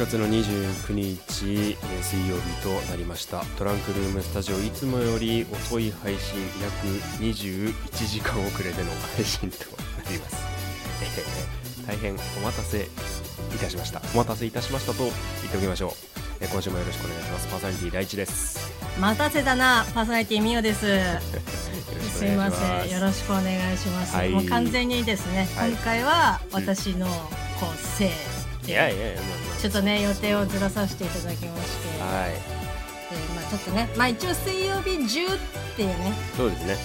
7月の29日、えー水曜日となりました。トランクルームスタジオいつもより遅い配信約21時間遅れでの配信となります、えー大変お待たせいたしましたお待たせいたしましたと言っておきましょう、えー今週もよろしくお願いします。パーソナリティ第一です。待たせたなパーソナリティみおです。すいませんよろしくお願いします、はい。もう完全にですね、はい。今回は私のこうせい。でいやいやいやまあまあちょっとね予定をずらさせていただきまして、はい。でまあ、ちょっとね、まあ、一応水曜日中っていうね。そうですね。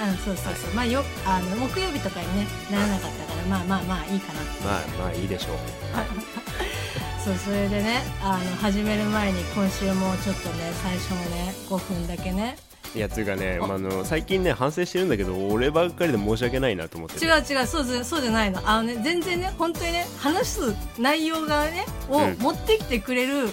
うんそうそうそう、まあよあの木曜日とかにねならなかったからまあまあまあいいかなって。まあまあいいでしょう。そうそれでねあの始める前に今週もちょっとね最初のね5分だけねいやつうかね、あまあ、あの最近ね反省してるんだけど俺ばっかりで申し訳ないなと思ってて。違う違うそうじゃそうじゃないの。あのね全然ね本当にね話す内容がねをうん。持ってきてくれる、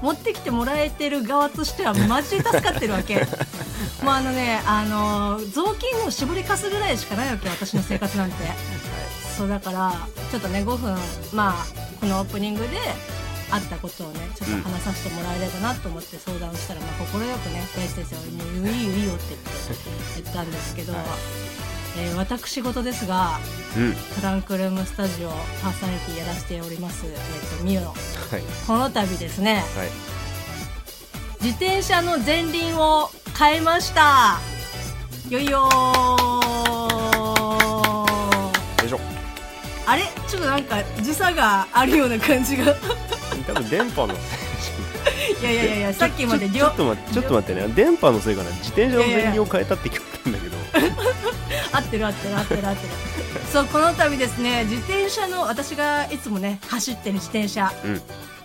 持ってきてもらえてる側としてはマジで助かってるわけ。もうあのねあの雑巾を絞りかすぐらいしかないわけ私の生活なんて。そうだからちょっとね5分まあこのオープニングであったことをねちょっと話させてもらえればなと思って相談したら、まあ快くね大地先生は「もういいよいいよ」って言って言ったんですけど、はい。えー私事ですがうん。トランクルームスタジオパーソナリティやらせております、えー、とミオの。はい。この度ですねはい。自転車の前輪を変えました。よいよあれ？ちょっとなんか時差があるような感じが 多分電波の。いやいやいやいやさっきまでちょ両ちょっと待ってちょっと待ってね電波のせいかな。自転車の前輪を変えたって聞こえたんだけど。合ってる合ってる合ってる合ってる。そうこの度ですね自転車の私がいつもね走ってる自転車。うん。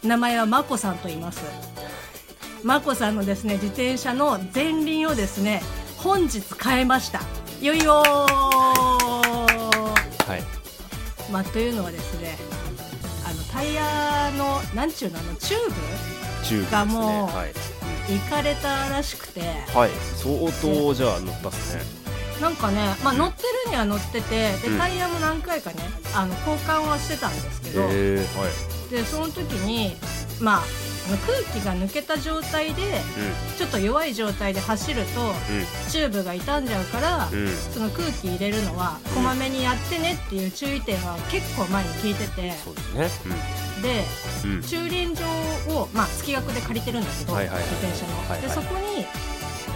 名前はまこさんと言います。まこさんのですね自転車の前輪をですね本日変えました。よいよー。はい。まあというのはですねタイヤのなんちゅうのあのチューチューブですね。がもうはい、ブいかれたらしくて。はい、相当じゃあ乗ったっすね。なんかね、まあ、乗ってるには乗っててでうん。タイヤも何回かねあの交換はしてたんですけど、へえはい。でその時にまあ空気が抜けた状態でちょっと弱い状態で走るとチューブが傷んじゃうから、その空気入れるのはこまめにやってねっていう注意点は結構前に聞いててそうですね。で駐輪場を、まあ、月額で借りてるんだけど、自転車の、でそこに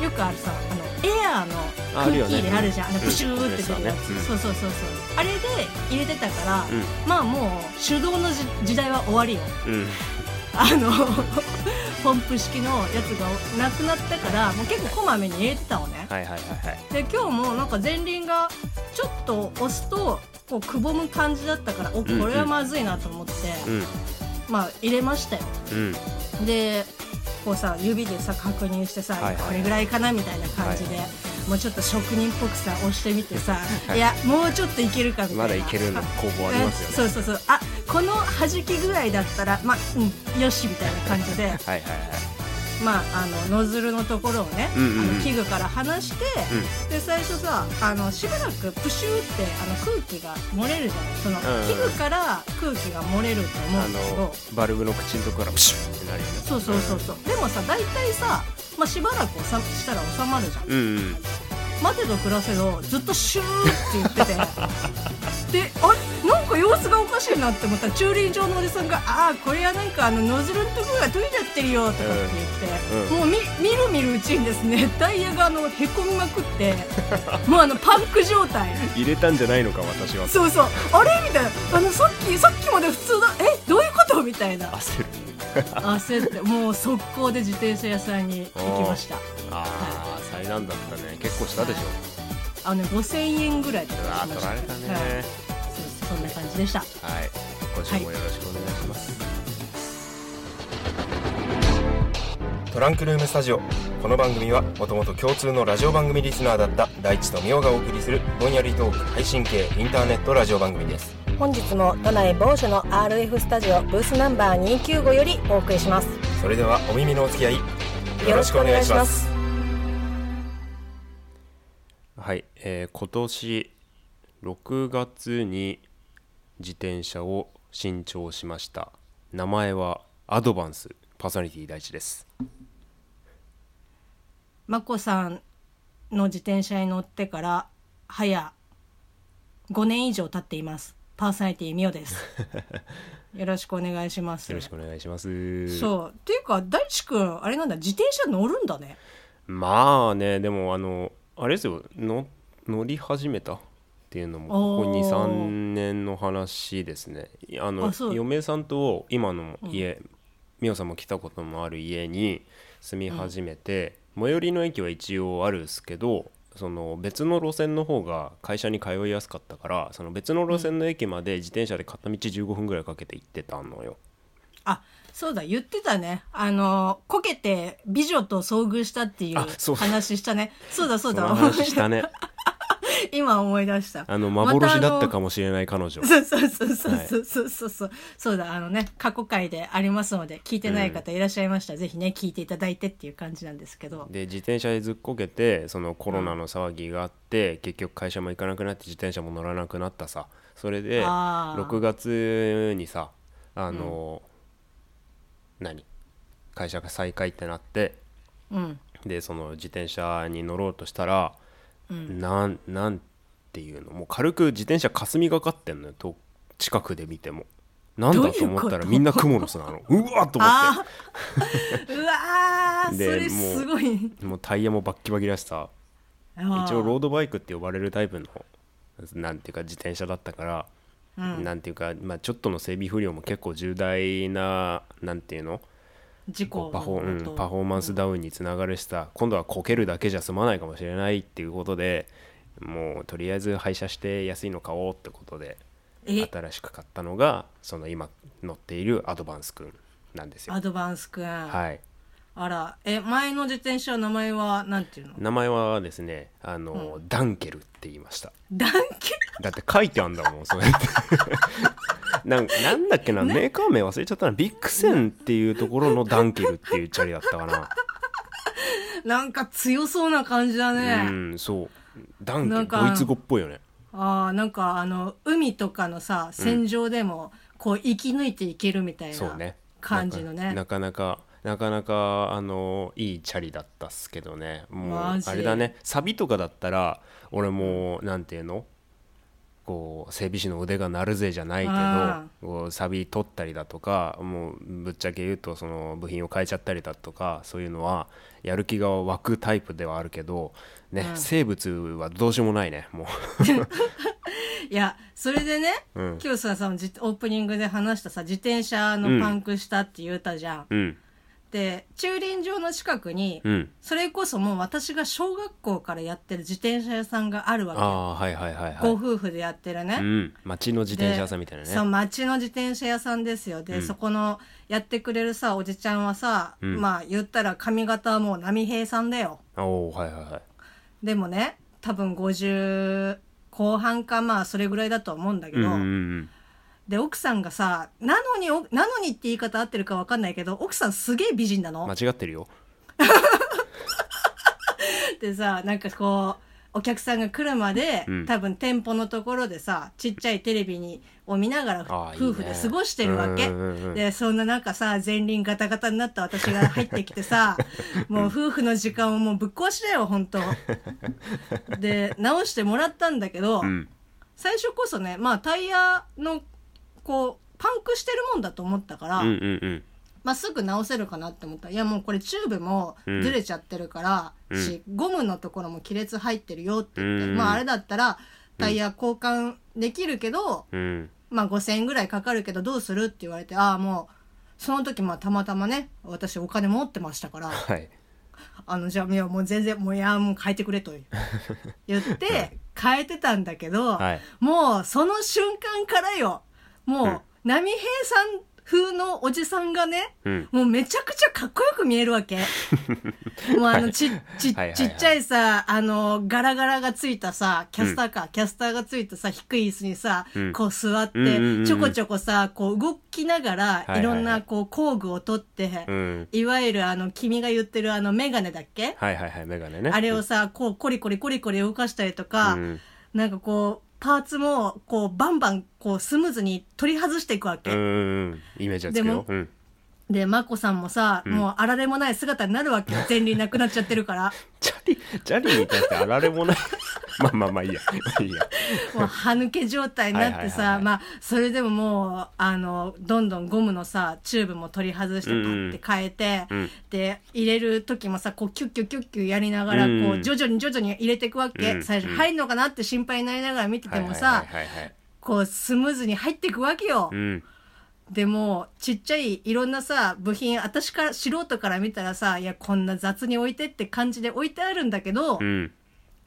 よくあるさあのエアーの空気入れあるじゃん、あのうん。プシューって出るやつ、うん。そうそうそうそう。あれで入れてたから、うん。まあもう手動のじ時代は終わりよ。うんあの ポンプ式のやつがなくなったからもう結構こまめに入れてたのね。はいはいはいはい。で今日もなんか前輪がちょっと押すとこうくぼむ感じだったからおんうん。これはまずいなと思って、うん。まあ入れましたよ。うん。でこうさ指でさ確認してさ、はいはいはい。これぐらいかなみたいな感じで、もうちょっと職人っぽくさ押してみてさ、はいい、やもうちょっといけるかみたいな。まだいけるの工房ありますよね。そうそうそう。あこの弾き具合だったらまあうんよしみたいな感じではいはいはい。まああのノズルのところをね、うんうんうん。あの器具から離して、で最初さあのしばらくプシューってあの空気が漏れるじゃない。その、うんうん器具から空気が漏れると思あうんだけど。のバルブの口のとこからプシュッってなるよね。そうそうそうそう。でもさ大体さ、まあ、しばらくさしたら収まるじゃん。うんうん待てど暮らせどずっとシューって言ってて。であれ？なんか様子がおかしいなって思ったら駐輪場のおじさんが「ああこれはなんかあのノズルのところが取れちゃってるよ」とかって言って、うん。もうみ見る見るうちにですねタイヤがあのへこみまくってもうあのパンク状態。入れたんじゃないのか私は。そうそう。あれ？みたいな。あのさっきさっきまで普通だ。え？どういうこと？みたいな。焦る焦ってもう速攻で自転車屋さんに行きました。ああ災難だったね。結構したでしょ。あのね5000円ぐらいでうわー取られたね。はい。そうそんな感じでした。はい。今週もよろしくお願いします、トランクルームスタジオ。この番組はもともと共通のラジオ番組リスナーだった大地とみおがお送りするぼんやりトーク配信系インターネットラジオ番組です本日も都内某所の RF スタジオブースナンバー295よりお送りします。それではお耳のお付き合いよよろしくお願いします。はい、えー今年6月に自転車を新調しました。名前はアドバンスパーソナリティ第一です。まこさんの自転車に乗ってから早5年以上経っていますパーソナリティみおです。よろしくお願いします。よろしくお願いします。そう。っていうか大地君あれなんだ自転車乗るんだね。まあねでもあのあれですよ。の乗り始めたっていうのもここおー23年の話ですね。あの嫁さんと今の家、美桜さんも来たこともある家に住み始めて、最寄りの駅は一応あるんですけどその別の路線の方が会社に通いやすかったからその別の路線の駅まで自転車で片道15分ぐらいかけて行ってたのよ。あそうだ言ってたね。あのこけて美女と遭遇したっていう話したね。そうだそうだ。したね 今思い出した。あの幻だったかもしれない彼女、そうそうそうそうそうそうそう、そうだあのね過去回でありますので聞いてない方いらっしゃいましたら、うん、ぜひね聞いていただいてっていう感じなんですけどで自転車でずっこけてそのコロナの騒ぎがあって、うん、結局会社も行かなくなって自転車も乗らなくなったさそれで6月にさあの、うん、何会社が再開ってなって、うん、でその自転車に乗ろうとしたらうん。なんなんていうのもう軽く自転車霞がかってんのよと近くで見ても。なんだと思ったらみんなクモの巣なの。うわっと思っあー。うわー そでれすごい。てもうタイヤもバッキバキだしさ。一応ロードバイクって呼ばれるタイプのなんていうか自転車だったから、うん。なんていうか、まあ、ちょっとの整備不良も結構重大ななんていうの？事故パフォ,、うんとパフォーマンスダウンにつながるしさ今度はこけるだけじゃ済まないかもしれないっていうことでもうとりあえず廃車して安いの買おうってことでえ？新しく買ったのがその今乗っているアドバンスくんなんですよ。アドバンスくん、はい、あらえ前の自転車の名前はなんていうの？名前はですねあの、ダンケルって言いました。ダンケだって書いてあんだもんそれって なんなんだっけなメーカー名忘れちゃったな。ビックセンっていうところのダンケルっていうチャリだったかな。なんか強そうな感じだね、うんそう。ダンケルドイツ語っぽいよね。ああなんかあの海とかのさ戦場でもこう生き抜いていけるみたいなそうね。感じのね。なかなかなかなかあのいいチャリだったっすけどね。もうあれだね。サビとかだったら俺もうなんていうの？こう整備士の腕が鳴るぜじゃないけあどこうサビ取ったりだとかもうぶっちゃけ言うとその部品を変えちゃったりだとかそういうのはやる気が湧くタイプではあるけどね、うん。生物はどうしようもないねも いやそれでね、うん。今日ささオープニングで話したさ自転車のパンクしたって言ったじゃん、ううんで駐輪場の近くに、うん。それこそもう私が小学校からやってる自転車屋さんがあるわけあよ。あはいはいはいごはい。夫婦でやってるね、うん。町の自転車屋さんみたいなね。そう町の自転車屋さんですよ。で、うん。そこのやってくれるさおじちゃんはさ、うん。まあ言ったら髪型はもう波平さんだよ。おおはいはいはい。でもね多分50後半かまあそれぐらいだと思うんだけど、うんうんうんで奥さんがさなのにおなのにって言い方合ってるか分かんないけど奥さんすげえ美人なの。間違ってるよ。でさなんかこうお客さんが来るまで、うん。多分店舗のところでさちっちゃいテレビにを見ながら夫婦で過ごしてるわけ。うんうんうんでそんななんかさ前輪ガタガタになった私が入ってきてさ もう夫婦の時間をもうぶっ壊しだよ本当。で直してもらったんだけど、うん。最初こそねまあタイヤのこうパンクしてるもんだと思ったから、うんうんうん。まあ、すぐ直せるかなって思った。らいやもうこれチューブもうん。ずれちゃってるから、うん。しゴムのところも亀裂入ってるよって言って、うん。まああれだったらタイヤ交換できるけど、うん。まあ5,000円ぐらいかかるけどどうするって言われてああもうその時まあたまたまね私お金持ってましたからはい。あのじゃあいやもう全然もういやもう変えてくれと 言って変えてたんだけど、はい。もうその瞬間からよもう、うん。波平さん風のおじさんがね、うん。もうめちゃくちゃかっこよく見えるわけ。もうあのち、ち、ちっちゃいさ、あの、ガラガラがついたさ、キャスターか、キャスターがついたさ、低い椅子にさ、うん。こう座って、うんうんうん。うんちょこちょこさ、こう動きながら、いろんなこう工具を取って、うん。いわゆるあの、君が言ってるあのメガネだっけ、はいはいはいメガネね。あれをさ、こうコリコリコリコリ動かしたりとか、うん。なんかこう、パーツもこうバンバンこうスムーズに取り外していくわけ、うんうんうん。イメージはつくでもようんで眞子さんもさ、ん。もうあられもない姿になるわけよ。前輪なくなっちゃってるから。チャリチャリに至ってあられもない。まあまあまあいいや。いいや。もう歯抜け状態になってさはいまあそれでももうあのどんどんゴムのさチューブも取り外してパッて変えて、うん。で入れる時もさこうキュッキュッキュッキュやりながらこう、うん徐々に徐々に入れていくわけ、うん。最初入んのかなって心配になりながら見ててもさ、こうスムーズに入っていくわけよ。うんでもちっちゃいいろんなさ部品私から素人から見たらさいやこんな雑に置いてって感じで置いてあるんだけど、うん。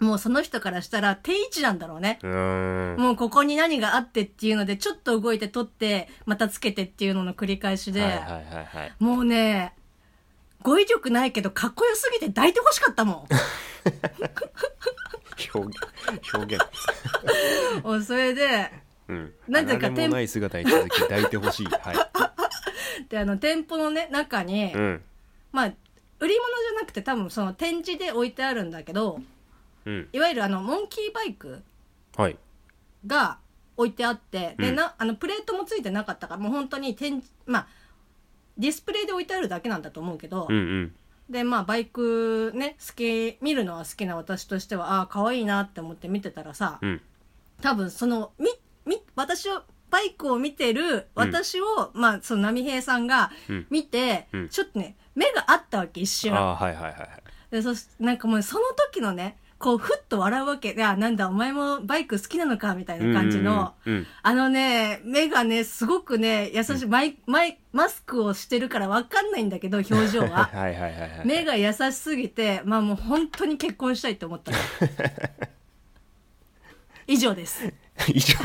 もうその人からしたら定位置なんだろうね。うもうここに何があってっていうのでちょっと動いて取ってまたつけてっていうのの繰り返しで、はいはいはいはい。もうね語彙力ないけどかっこよすぎて抱いてほしかったも 表現 表現。それでうん。なんていうかあられもない姿に続き抱いてほしい。はい。であの店舗のね中に、うん。まあ売り物じゃなくて多分その展示で置いてあるんだけどうん。いわゆるあのモンキーバイクはい。が置いてあって、でうん。なあのプレートもついてなかったからもう本当に展示まあディスプレイで置いてあるだけなんだと思うけど、うんうん。でまあバイクね好き見るのは好きな私としてはああ可愛いなって思って見てたらさ、うん。多分そのみみ私をバイクを見てる私を、まあその波平さんがうん。見て、うん。ちょっとね目があったわけ一瞬。ああはいはいはいはい。でそしなんかもうその時のねこうふっと笑うわけ。いやなんだお前もバイク好きなのかみたいな感じの、うんうん。うん。あのね目がねすごくね優しい、マイマイマスクをしてるからわかんないんだけど表情は。はいはいはいはい。目が優しすぎてまあもう本当に結婚したいって思ったの 以上です。以上。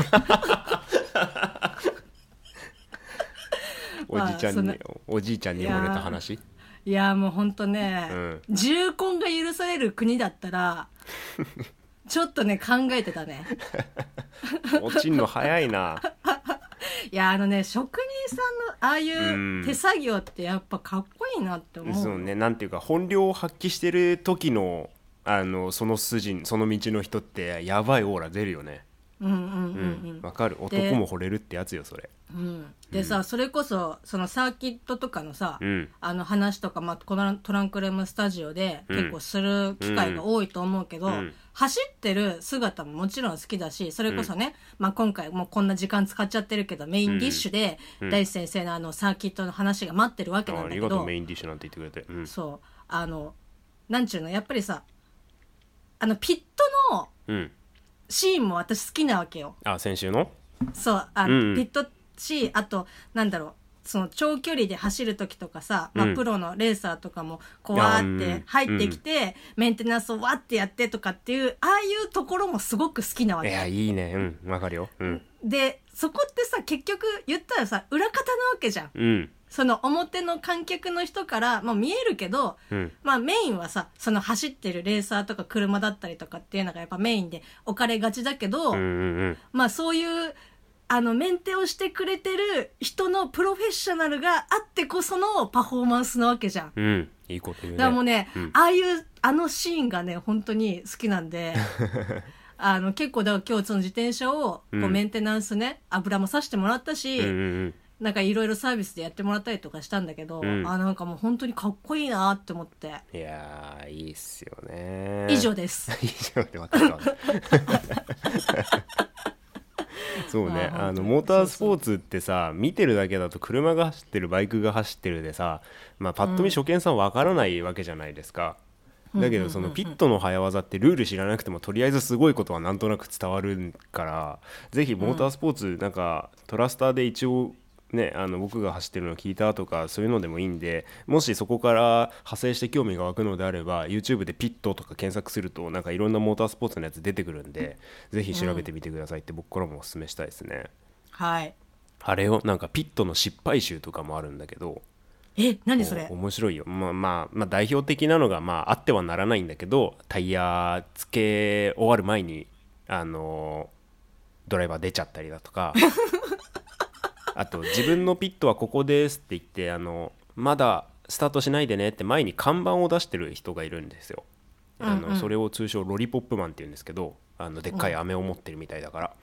おじちゃんに、まあおじいちゃんに惚れた話？いやもう本当ね、うん。重婚が許される国だったら ちょっとね考えてたね。落ちんの早いな。いやあのね職人さんのああいうん。う手作業ってやっぱかっこいいなって思う。そうねなんていうか本領を発揮してる時のあのその筋その道の人ってやばいオーラ出るよね。うんうんううん。んわ、かる。で男も惚れるってやつよそれ。うん、うん、でさ、それこそそのサーキットとかのさ、うん。あの話とか、まあ、このトランクルームスタジオでうん。結構する機会が多いと思うけど、うん。走ってる姿ももちろん好きだしそれこそね、まあ、今回もうこんな時間使っちゃってるけどメインディッシュでうん。大地先生のあのサーキットの話が待ってるわけなあありんだけど、がとうメインディッシュなんて言ってくれて。うん。そう。あのなんちゅうのやっぱりさあのピットのうん。シーンも私好きなわけよ。あ先週の？そうあうんうん。ピットしあとなんだろうその長距離で走る時とかさ、まあうんプロのレーサーとかもこうわーって入ってきて、メンテナンスをわってやってとかっていうああいうところもすごく好きなわいやけ。いいね。うん。わかるよ。うん。でそこってさ結局言ったらさ裏方なわけじゃん。うんその表の観客の人から、まあ、見えるけど、うん。まあメインはさその走ってるレーサーとか車だったりとかっていうのがやっぱメインで置かれがちだけど、うんうんまあそういうあのメンテをしてくれてる人のプロフェッショナルがあってこそのパフォーマンスなわけじゃん。うん。うんいいこと言うね。だからもうね、うん。ああいうあのシーンがね本当に好きなんで。あの結構だから今日その自転車をこううん。メンテナンスね、油もさしてもらったし、うんうんなんかいろいろサービスでやってもらったりとかしたんだけど、うん。あなんかもう本当にかっこいいなって思って。うんいやーいいっすよね。以上です。以上で分かったわ そうね。あのモータースポーツってさ見てるだけだと車が走ってるバイクが走ってるでさ、まあ、パッと見初見さん分からないわけじゃないですか、だけどそのピットの早技ってルール知らなくてもとりあえずすごいことはなんとなく伝わるからぜひモータースポーツなんかトラスターで一応ね、あの僕が走ってるのを聞いたとかそういうのでもいいんでもしそこから派生して興味が湧くのであれば YouTube でピットとか検索するとなんかいろんなモータースポーツのやつ出てくるんでぜひ調べてみてくださいって僕からもお勧めしたいですね、はい。あれをなんかピットの失敗集とかもあるんだけどえ、何それ？お面白いよ、まあまあ、まあ代表的なのが、まあ、あってはならないんだけどタイヤつけ終わる前にあのドライバー出ちゃったりだとか あと自分のピットはここですって言ってあのまだスタートしないでねって前に看板を出してる人がいるんですよ。あうんうん。のそれを通称ロリポップマンって言うんですけどあのでっかい飴を持ってるみたいだから、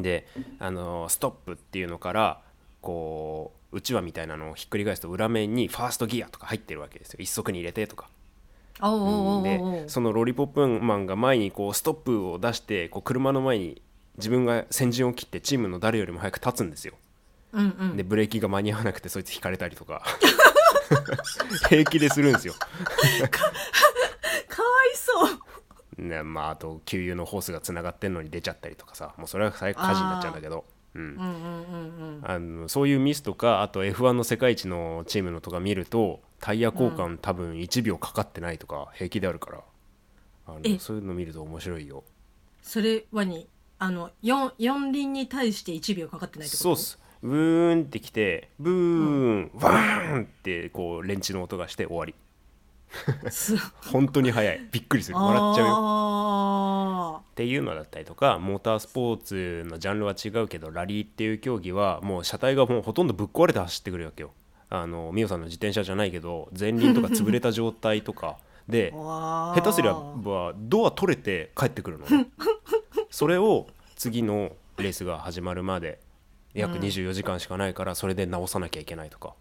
であのストップっていうのからこううちわみたいなのをひっくり返すと裏面にファーストギアとか入ってるわけですよ。一足に入れてとか。おーおーおーおでー。そのロリポップマンが前にこうストップを出してこう車の前に自分が先陣を切ってチームの誰よりも早く立つんですよ。うんうん。でブレーキが間に合わなくてそいつ引かれたりとか。平気でするんですよ、かわいそう。ねまあ、あと給油のホースがつながってんのに出ちゃったりとかさ。もうそれは最悪火事になっちゃうんだけど。うん。うんうんうんうんあのそういうミスとかあと F1 の世界一のチームのとか見るとタイヤ交換多分1秒かかってないとか平気であるから。あえ。のそういうの見ると面白いよ。それはに？あの四四輪に対して1秒かかってないってこと？そうっす。ブーンってきてブーン、ワーンってこうレンチの音がして終わり。す 本当に早い。びっくりする。笑っちゃうよ。あっていうのだったりとかモータースポーツのジャンルは違うけどラリーっていう競技はもう車体がもうほとんどぶっ壊れて走ってくるわけよ。あのミオさんの自転車じゃないけど前輪とか潰れた状態とかで 下手すりゃばドア取れて帰ってくるの。ね それを次のレースが始まるまで約24時間しかないからそれで直さなきゃいけないとか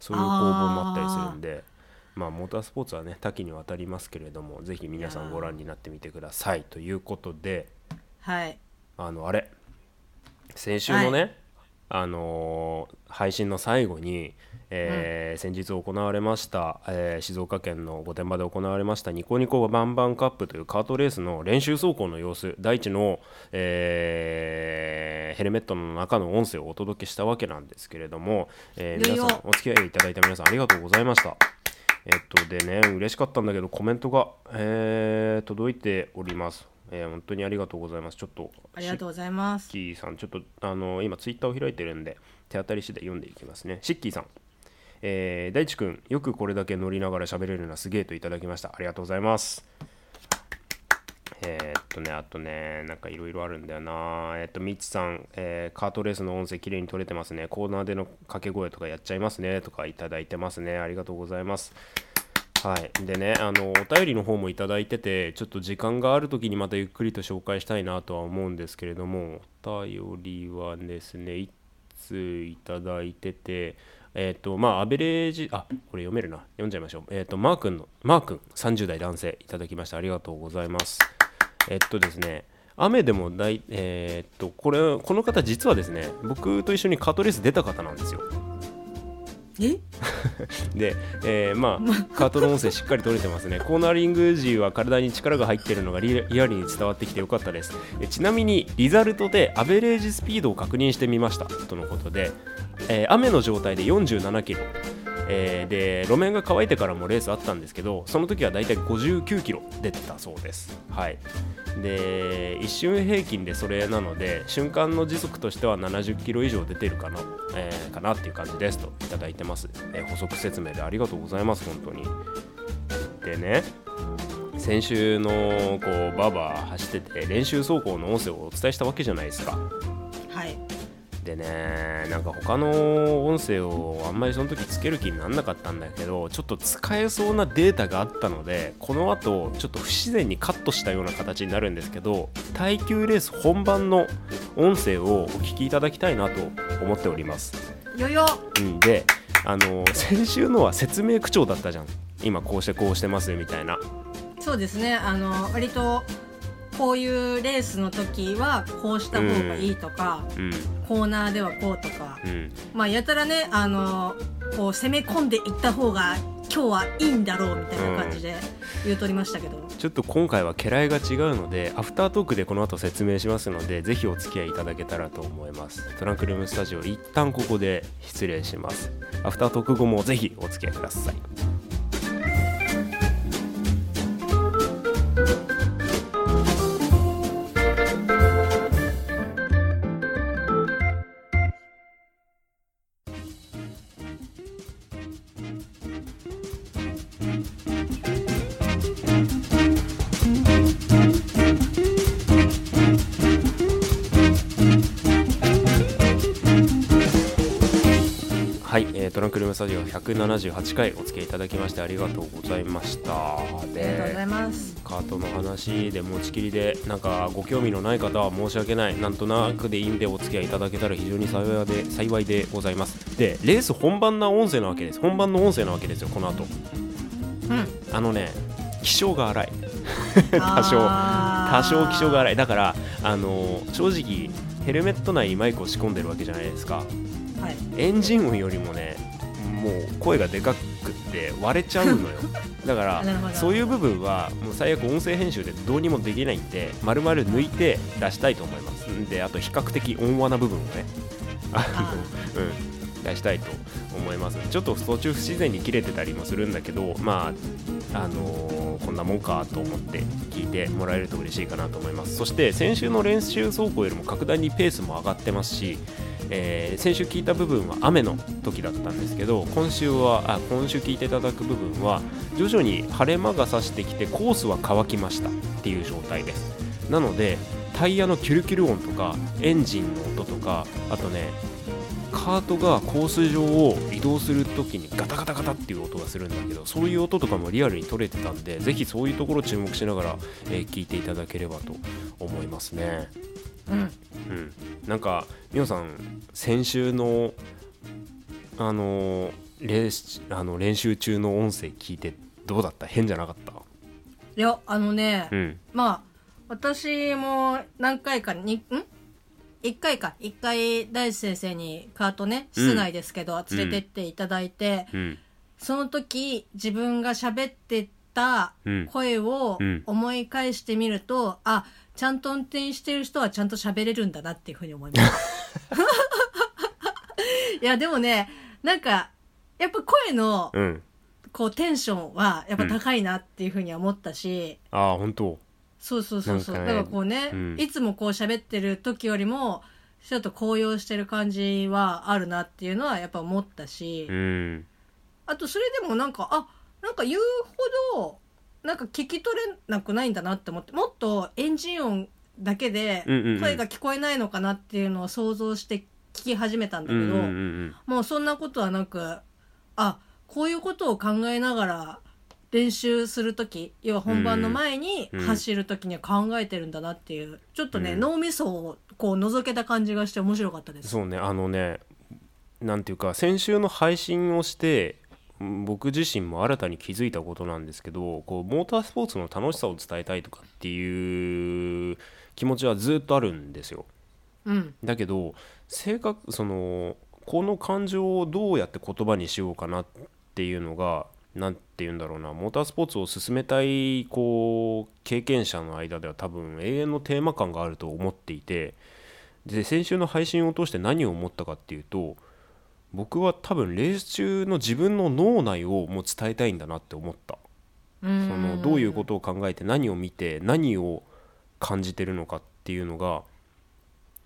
そういう攻防もあったりするんでまあモータースポーツはね多岐にわたりますけれどもぜひ皆さんご覧になってみてくださいということではい。あのあれ？先週のね、はあのー配信の最後に、えー先日行われました、えー静岡県の御殿場で行われましたニコニコバンバンカップというカートレースの練習走行の様子第一の、えーヘルメットの中の音声をお届けしたわけなんですけれども、え皆さんお付き合いいただいた皆さんありがとうございました。えっとでね嬉しかったんだけどコメントが、えー届いております、えー本当にありがとうございます。ちょっとありがとうございます。シッキーさんちょっとあの今ツイッターを開いてるんで手当たり次第読んでいきますね。シッキーさん。えー大地君よくこれだけ乗りながら喋れるのはすげえといただきました。ありがとうございます。えーっとねあとねなんかいろいろあるんだよな。えーっとみちさん、えーカートレースの音声きれいに取れてますね。コーナーでの掛け声とかやっちゃいますね。とかいただいてますね。ありがとうございますはい、でねあのお便りの方もいただいててちょっと時間がある時にまたゆっくりと紹介したいなとは思うんですけれどもお便りはですねいついただいててえっ、とまあアベレージあこれ読めるな。読んじゃいましょう。えっ、とマー君のマー君30代男性いただきました。ありがとうございます。えっとですね雨でも大えっとこれこの方実はですね僕と一緒にカトレース出た方なんですよ。で、えーまあカートの音声しっかり取れてますね。コーナリング時は体に力が入っているのがリアルに伝わってきてよかったです。ちなみにリザルトでアベレージスピードを確認してみました。とのことで、えー雨の状態で47キロ。えーで路面が乾いてからもレースあったんですけどその時はだいたい59キロ出てたそうです。はい。で一瞬平均でそれなので瞬間の時速としては70キロ以上出てるかな、えーかなっていう感じですといただいてます、えー補足説明でありがとうございます本当に。でね先週のこうバーバー走ってて練習走行の音声をお伝えしたわけじゃないですか。でねなんか他の音声をあんまりその時つける気になんなかったんだけどちょっと使えそうなデータがあったのでこの後ちょっと不自然にカットしたような形になるんですけど耐久レース本番の音声をお聞きいただきたいなと思っております、よよ。うん、であの先週のは説明口調だったじゃん。今こうしてこうしてますみたいな。そうですね。あの割とこういうレースの時はこうした方がいいとか、うん。コーナーではこうとか。うん。まあやたらねあのこう攻め込んでいった方が今日はいいんだろうみたいな感じで言うとりましたけど、ちょっと今回は家来が違うのでアフタートークでこの後説明しますのでぜひお付き合いいただけたらと思います。トランクルームスタジオ一旦ここで失礼します。アフタートーク後もぜひお付き合いくださいスタジオ178回お付き合いいただきましてありがとうございました。ありがとうございます。カートの話で持ちきりでなんかご興味のない方は申し訳ない。なんとなくでいいんでお付き合いいただけたら非常に幸いで幸いでございます。でレース本番な音声なわけです。本番の音声なわけですよこの後。うん。あのね気性が荒い。多少。多少気性が荒い。だからあの正直ヘルメット内にマイクを仕込んでるわけじゃないですか。はい。エンジン音よりもねもう声がでかくって割れちゃうのよ。だからそういう部分はもう最悪音声編集でどうにもできないんで丸々抜いて出したいと思います。んであと比較的温和な部分をね。あの、うん、出したいと思います。ちょっと途中不自然に切れてたりもするんだけどまああのーこんなもんかと思って聞いてもらえると嬉しいかなと思います。そして先週の練習走行よりも格段にペースも上がってますしえー先週聞いた部分は雨の時だったんですけど今週はあ今週聞いていただく部分は徐々に晴れ間が差してきてコースは乾きましたっていう状態です。なのでタイヤのキュルキュル音とかエンジンの音とかあとねカートがコース上を移動するときにガタガタガタっていう音がするんだけどそういう音とかもリアルに取れてたんでぜひそういうところ注目しながら、えー聞いていただければと思いますね。うん。うん、なんかみおさん先週のあのーあの練習中の音声聞いてどうだった？変じゃなかった？いやあのね、うん。まあ私も何回かにん？一回か。一回大地先生にカートね室内ですけど、連れてっていただいて、うん。その時自分が喋ってたうん。声をうん。思い返してみると、あちゃんと運転してる人はちゃんと喋れるんだなっていうふうに思います。いやでもねなんかやっぱ声のうん。こうテンションはやっぱ高いなっていうふうには思ったし、ああ本当そうそうそうそう、ねだからこうね、うん。いつもこう喋ってる時よりもちょっと高揚してる感じはあるなっていうのはやっぱ思ったし、うん。あとそれでもなんかあなんか言うほどなんか聞き取れなくないんだなって思って。もっとエンジン音だけで声が聞こえないのかなっていうのを想像して聞き始めたんだけど、もうそんなことはなくあこういうことを考えながら練習する時要は本番の前にうん走る時には考えてるんだなっていうちょっとね、うん。脳みそをこう覗けた感じがして面白かったです。そうねあのねなんていうか先週の配信をしてうん僕自身も新たに気づいたことなんですけどこうモータースポーツの楽しさを伝えたいとかっていう気持ちはずっとあるんですよ。うん。だけど性格そのこの感情をどうやって言葉にしようかなっていうのが何て言うんだろうな。モータースポーツを進めたいこう経験者の間では多分永遠のテーマ感があると思っていて。で先週の配信を通して何を思ったかっていうと僕は多分レース中の自分の脳内をもう伝えたいんだなって思った。うん。そのどういうことを考えて何を見て何を感じてるのかっていうのが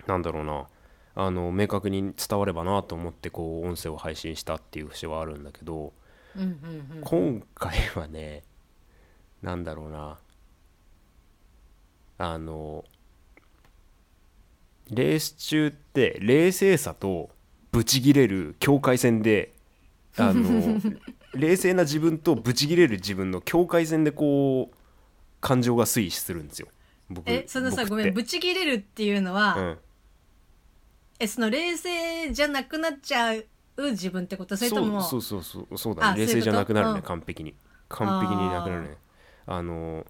なんだろうな。あの明確に伝わればなと思ってこう音声を配信したっていう節はあるんだけどうんうんうん。今回はねなんだろうな。あのレース中って冷静さとブチギレる境界線であの 冷静な自分とブチギレる自分の境界線でこう感情が推移するんですよ。僕えそのさごめんブチ切れるっていうのは、うん、えその冷静じゃなくなっちゃう自分ってこと？それともそうそうそう。そうそうだあね冷静じゃなくなるねそういうこと？完璧に。完璧になくなるね。あの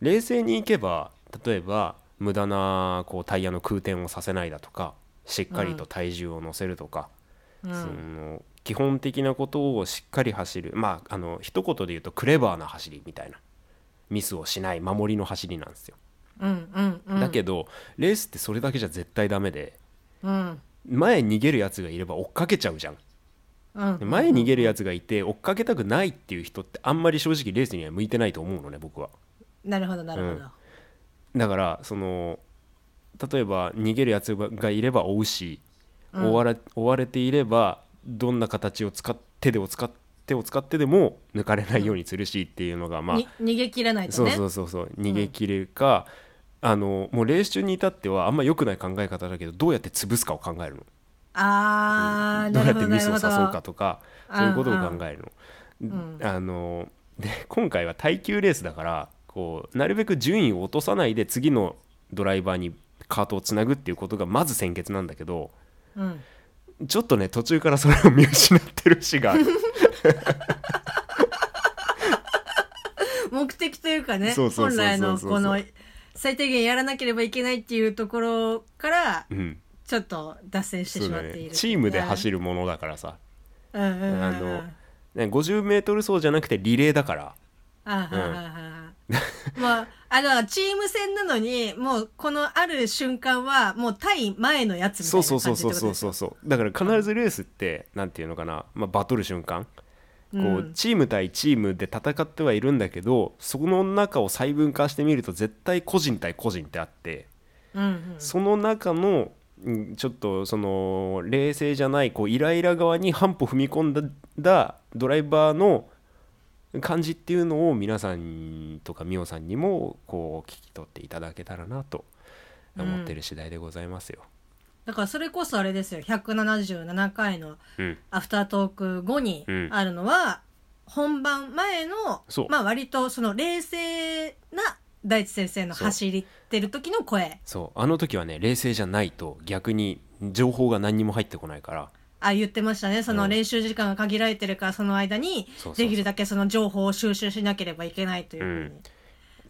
冷静にいけば例えば無駄なこうタイヤの空転をさせないだとかしっかりと体重を乗せるとか、うん。その基本的なことをしっかり走る。まああの一言で言うとクレバーな走りみたいな。ミスをしない守りの走りなんですよ、うんうんうん。だけどレースってそれだけじゃ絶対ダメでうん前逃げるやつがいれば追っかけちゃうじゃん。うん。で前に逃げるやつがいて追っかけたくないっていう人ってあんまり正直レースには向いてないと思うのね僕は。なるほどなるほど、うん。だからその例えば逃げるやつがいれば追うし、うん。追われ追われていればどんな形を使っ手でを使っ手を使ってでも抜かれないようにするしっていうのが、まあ。に逃げ切らないとね。そうそうそうそう。逃げ切れるか、あのもうレース中に至ってはあんま良くない考え方だけどどうやって潰すかを考えるの。あーどうやってミスを誘うかとかそういうことを考えるの。ん。あので 今回は耐久レースだからこうなるべく順位を落とさないで次のドライバーにカートをつなぐっていうことがまず先決なんだけどうん。ちょっとね途中からそれを見失ってる節が。あ る目的というかね本来のこの最低限やらなければいけないっていうところからうん。ちょっと脱線してそうだしまっている、ね。チームで走る、るものだからさ。うんうんうんうん、あのね 50m 走じゃなくてリレーだから。あははははまああ。のチーム戦なのにもうこのある瞬間はもう対前のやつみたいそうな感じそうそうそうってことですそうそうそうだから必ずレースってなんていうのかな、まあ、バトる瞬間こう、うんチーム対チームで戦ってはいるんだけどその中を細分化してみると絶対個人対個人ってあってうんうんその中のうんちょっとその冷静じゃないこうイライラ側に半歩踏み込んだドライバーの感じっていうのを皆さんとかミオさんにもこう聞き取っていただけたらなと思ってる次第でございますよ。だからそれこそあれですよ。177回のうん、アフタートーク後にうん。あるのは、本番前のまあ割とその冷静な大地先生の走りってる時の声。そう。あの時はね冷静じゃないと逆に情報が何にも入ってこないから。あ言ってましたね。そうのん。練習時間が限られてるからその間にできるだけその情報を収集しなければいけないというふうに、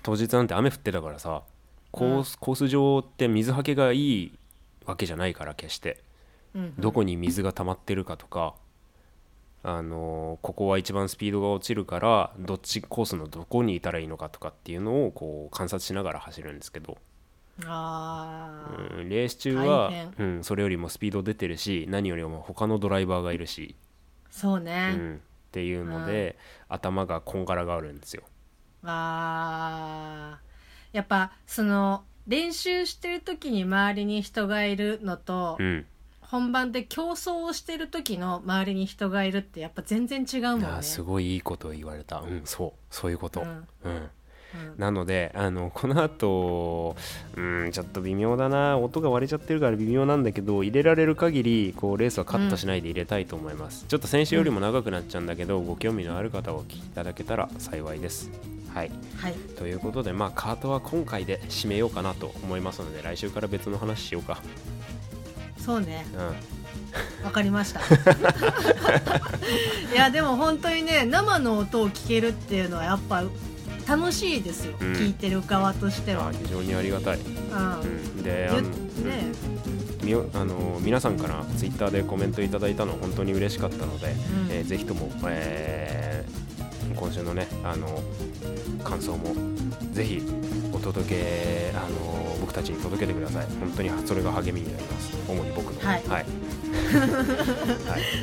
当日なんて雨降ってたからさコース,、コース上って水はけがいいわけじゃないから決して。うんうん。どこに水が溜まってるかとか、あのーここは一番スピードが落ちるからどっちコースのどこにいたらいいのかとかっていうのをこう観察しながら走るんですけど、あー。うんレース中はうん、それよりもスピード出てるし何よりも他のドライバーがいるし、そううね、ん、っていうので、頭がこんがらがるんですよ。あー。やっぱその練習してる時に周りに人がいるのと、うん。本番で競争をしてる時の周りに人がいるってやっぱ全然違うもんね。すごいいいことを言われた、うん、そう。そういうこと、ううんん。うんなのであのこの後うんちょっと微妙だな。音が割れちゃってるから微妙なんだけど入れられる限りこうレースはカットしないで入れたいと思います、ちょっと先週よりも長くなっちゃうんだけど、ご興味のある方はお聞きいただけたら幸いです。はい。はい。ということでまあカートは今回で締めようかなと思いますので来週から別の話しようか。そうね。うん。わかりました。いやでも本当にね生の音を聞けるっていうのはやっぱ楽しいですよ、うん。聞いてる側としては。あ、非常にありがたい、うん。うん、であの、ゆね。みよあの皆さんからツイッターでコメントいただいたの本当に嬉しかったので、うん。えーぜひとも、えー今週のねあの感想もぜひお届けあの僕たちに届けてください。本当にそれが励みになります。主に僕の。はい。はい、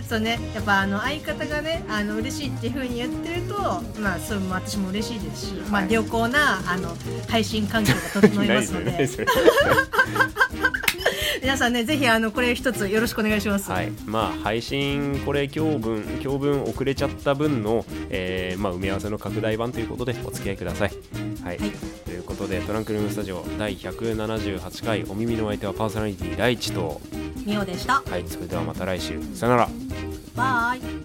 そうね。やっぱあの相方がねあの嬉しいっていうふうに言ってるとまあそれも私も嬉しいですし、まあはい良好なあの配信環境が整いますので。ですよ。皆さんねぜひあのこれ一つよろしくお願いします。はい、まあ配信これ今日分今日分遅れちゃった分の、えーまあ、埋め合わせの拡大版ということでお付き合いください。はい、はいことでトランクルームスタジオ第178回お耳のお相手はパーソナリティ第一とみおでした。はいそれではまた来週さよなら。バイ。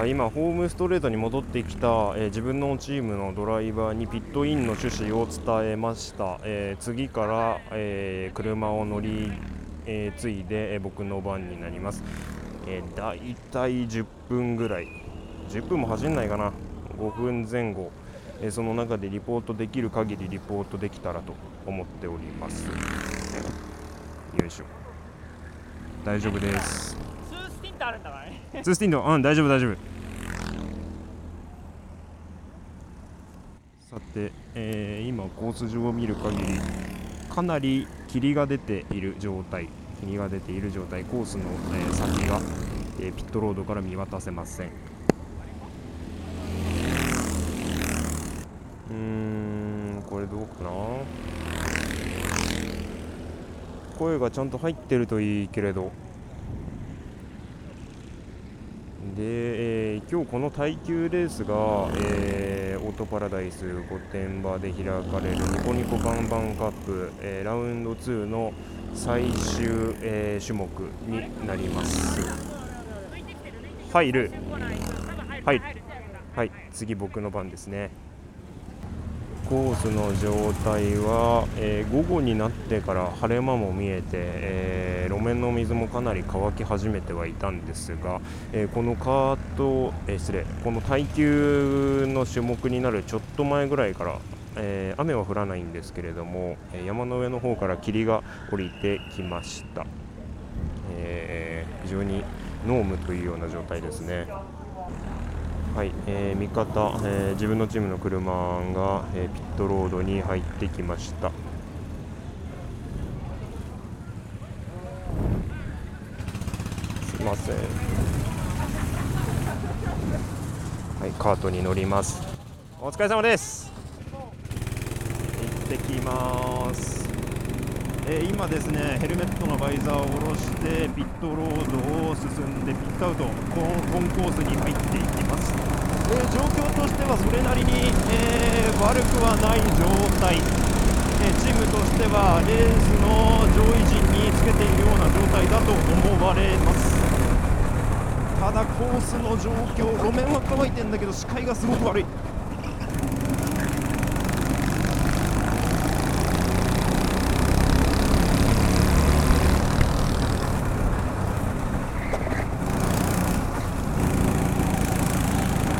さあ今ホームストレートに戻ってきた、えー自分のチームのドライバーにピットインの趣旨を伝えました、えー次から、えー車を乗り、えー継いで、え僕の番になります、えー、だいたい10分ぐらい。10分も走んないかな。5分前後、えその中でリポートできる限りリポートできたらと思っております。よいしょ。大丈夫です。ってあるんだからね。ツースティンドうん大丈夫大丈夫。さて、えー、今コース上を見る限りかなり霧が出ている状態。霧が出ている状態。コースの、えー、先が、えー、ピットロードから見渡せません。うんこれどうかな？声がちゃんと入ってるといいけれど。で、えー今日この耐久レースが、えーオートパラダイス御殿場で開かれるニコニコバンバンカップ、えーラウンド2の最終、えー種目になります。入る。はい。はい。次僕の番ですねコースの状態は、えー午後になってから晴れ間も見えて、えー路面の水もかなり乾き始めてはいたんですが、えーこのカート、え失礼この耐久の種目になるちょっと前ぐらいから、えー雨は降らないんですけれども、え山の上の方から霧が降りてきました、えー非常に濃霧というような状態ですね。はい、えー味方、えー自分のチームの車が、えーピットロードに入ってきました。すいません。はい、カートに乗ります。お疲れ様です。行ってきます。えー今ですねヘルメットのバイザーを下ろしてピットロードを進んでピットアウトコンコンコースに入っていきます、状況としてはそれなりに、えー悪くはない状態、えチームとしてはレースの上位陣につけているような状態だと思われます。ただコースの状況路面は乾いてんだけど視界がすごく悪い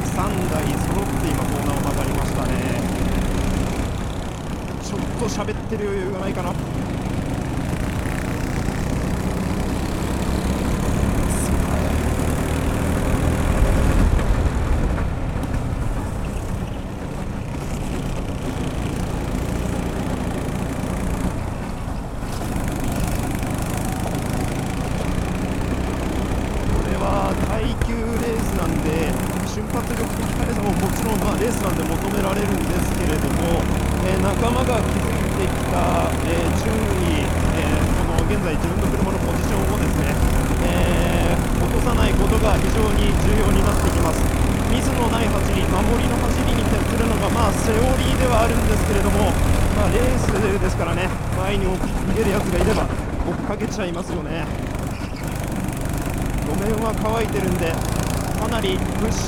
3台揃って今コーナーを曲がりましたねちょっと喋ってる余裕がないかなこれは耐久レースなんで瞬発力的速さももちろんまあレースなんで求められるんですけれども、えー仲間が築いてきた、えー順位、えーこの現在自分の車のポジションをですね、えー落とさないことが非常に重要になってきますミスのない走り守りの走りに徹するのがまあセオリーではあるんですけれども、まあ、レースですからね前に逃げるやつがいれば追っかけちゃいますよね路面は乾いてるんでかな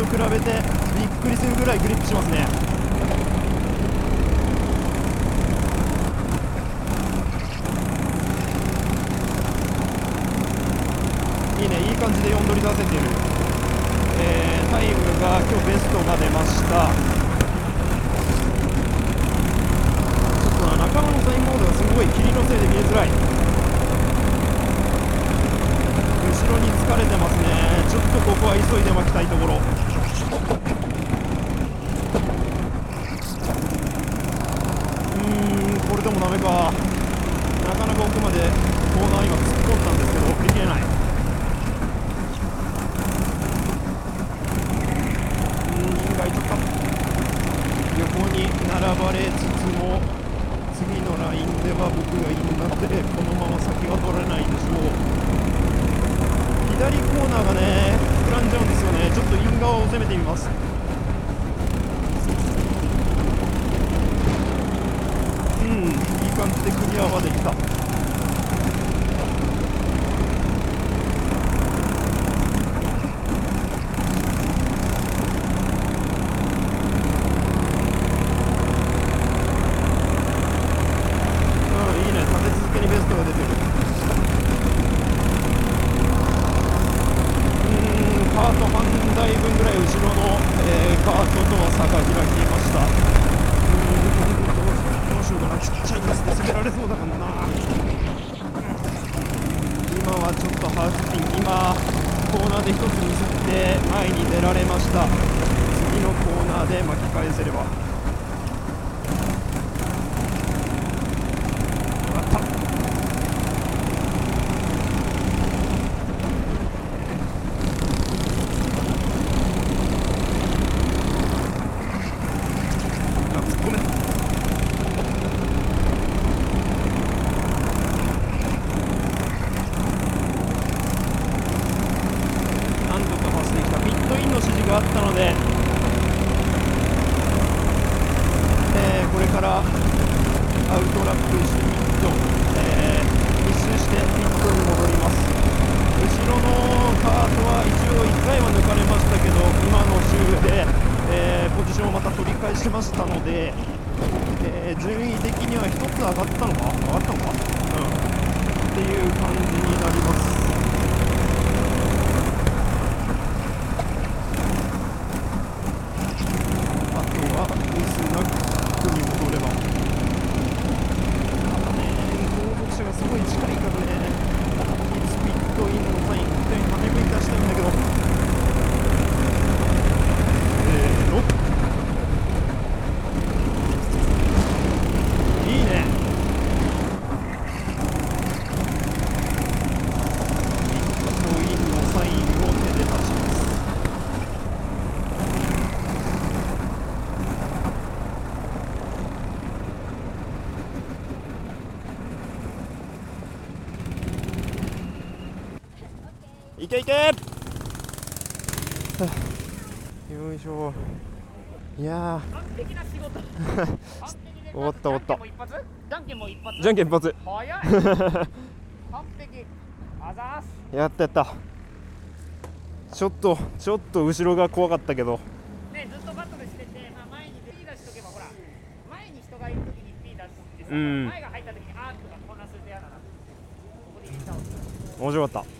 と比べてびっくりするぐらいグリップしますね。いいねいい感じで4乗り出せてる、えータイムが今日ベストが出ました。ちょっとな仲間のサインボードがすごい霧のせいで見えづらい後ろに疲れてますね。ちょっとここは急いで巻きたいところ。うーんこれでもダメか。なかなか奥までコーナー今突っ込んだんですけど振り切れない。うーんインがいちゃった横に並ばれつつも次のラインでは僕がインなのでこのまま先は取れないでしょう。左コーナーがね膨らんじゃうんですよね。ちょっとイン側を攻めてみます。うんいい感じでクリアはできたうんいいね立て続けにベストが出てるうーんカート半台分ぐらい後ろの、えーカートとは差が開きました。うーん。どうしようどうしようかな。ちっちゃいんですで攻められそうだからな今はちょっとハーフスピン。今コーナーで1つミスって前に出られました。次のコーナーで巻き返せればあったあ突っ込めなんとかパスできたピットインの指示があったので、えーこれからアウトラップしてピット、えー、一周してピットに戻ります後ろのカートは一応1回は抜かれましたけど今の周で、えーポジションをまた取り返しましたので、えー順位的には1つ上がったのか上がったのかうんっていう感じになりますあとはミスなくに戻ればただね後続車がすごい近いからねいつピットインのサイン一回跳ね出したいんだけどせーのいいねピットインのサインを手で出しますいけいけ。はあよいしょ。いや完璧な仕事。終わった終わった。じゃんけんも一発？じゃんけんも一発。やったやった。ちょっとちょっと後ろが怖かったけど。ねずっとバトルしてて、まあ、前に P 出しとけばほら。前に人がいるときに P 出してさ、うん。前が入ったときにあーっとか混乱すると嫌だな面白かった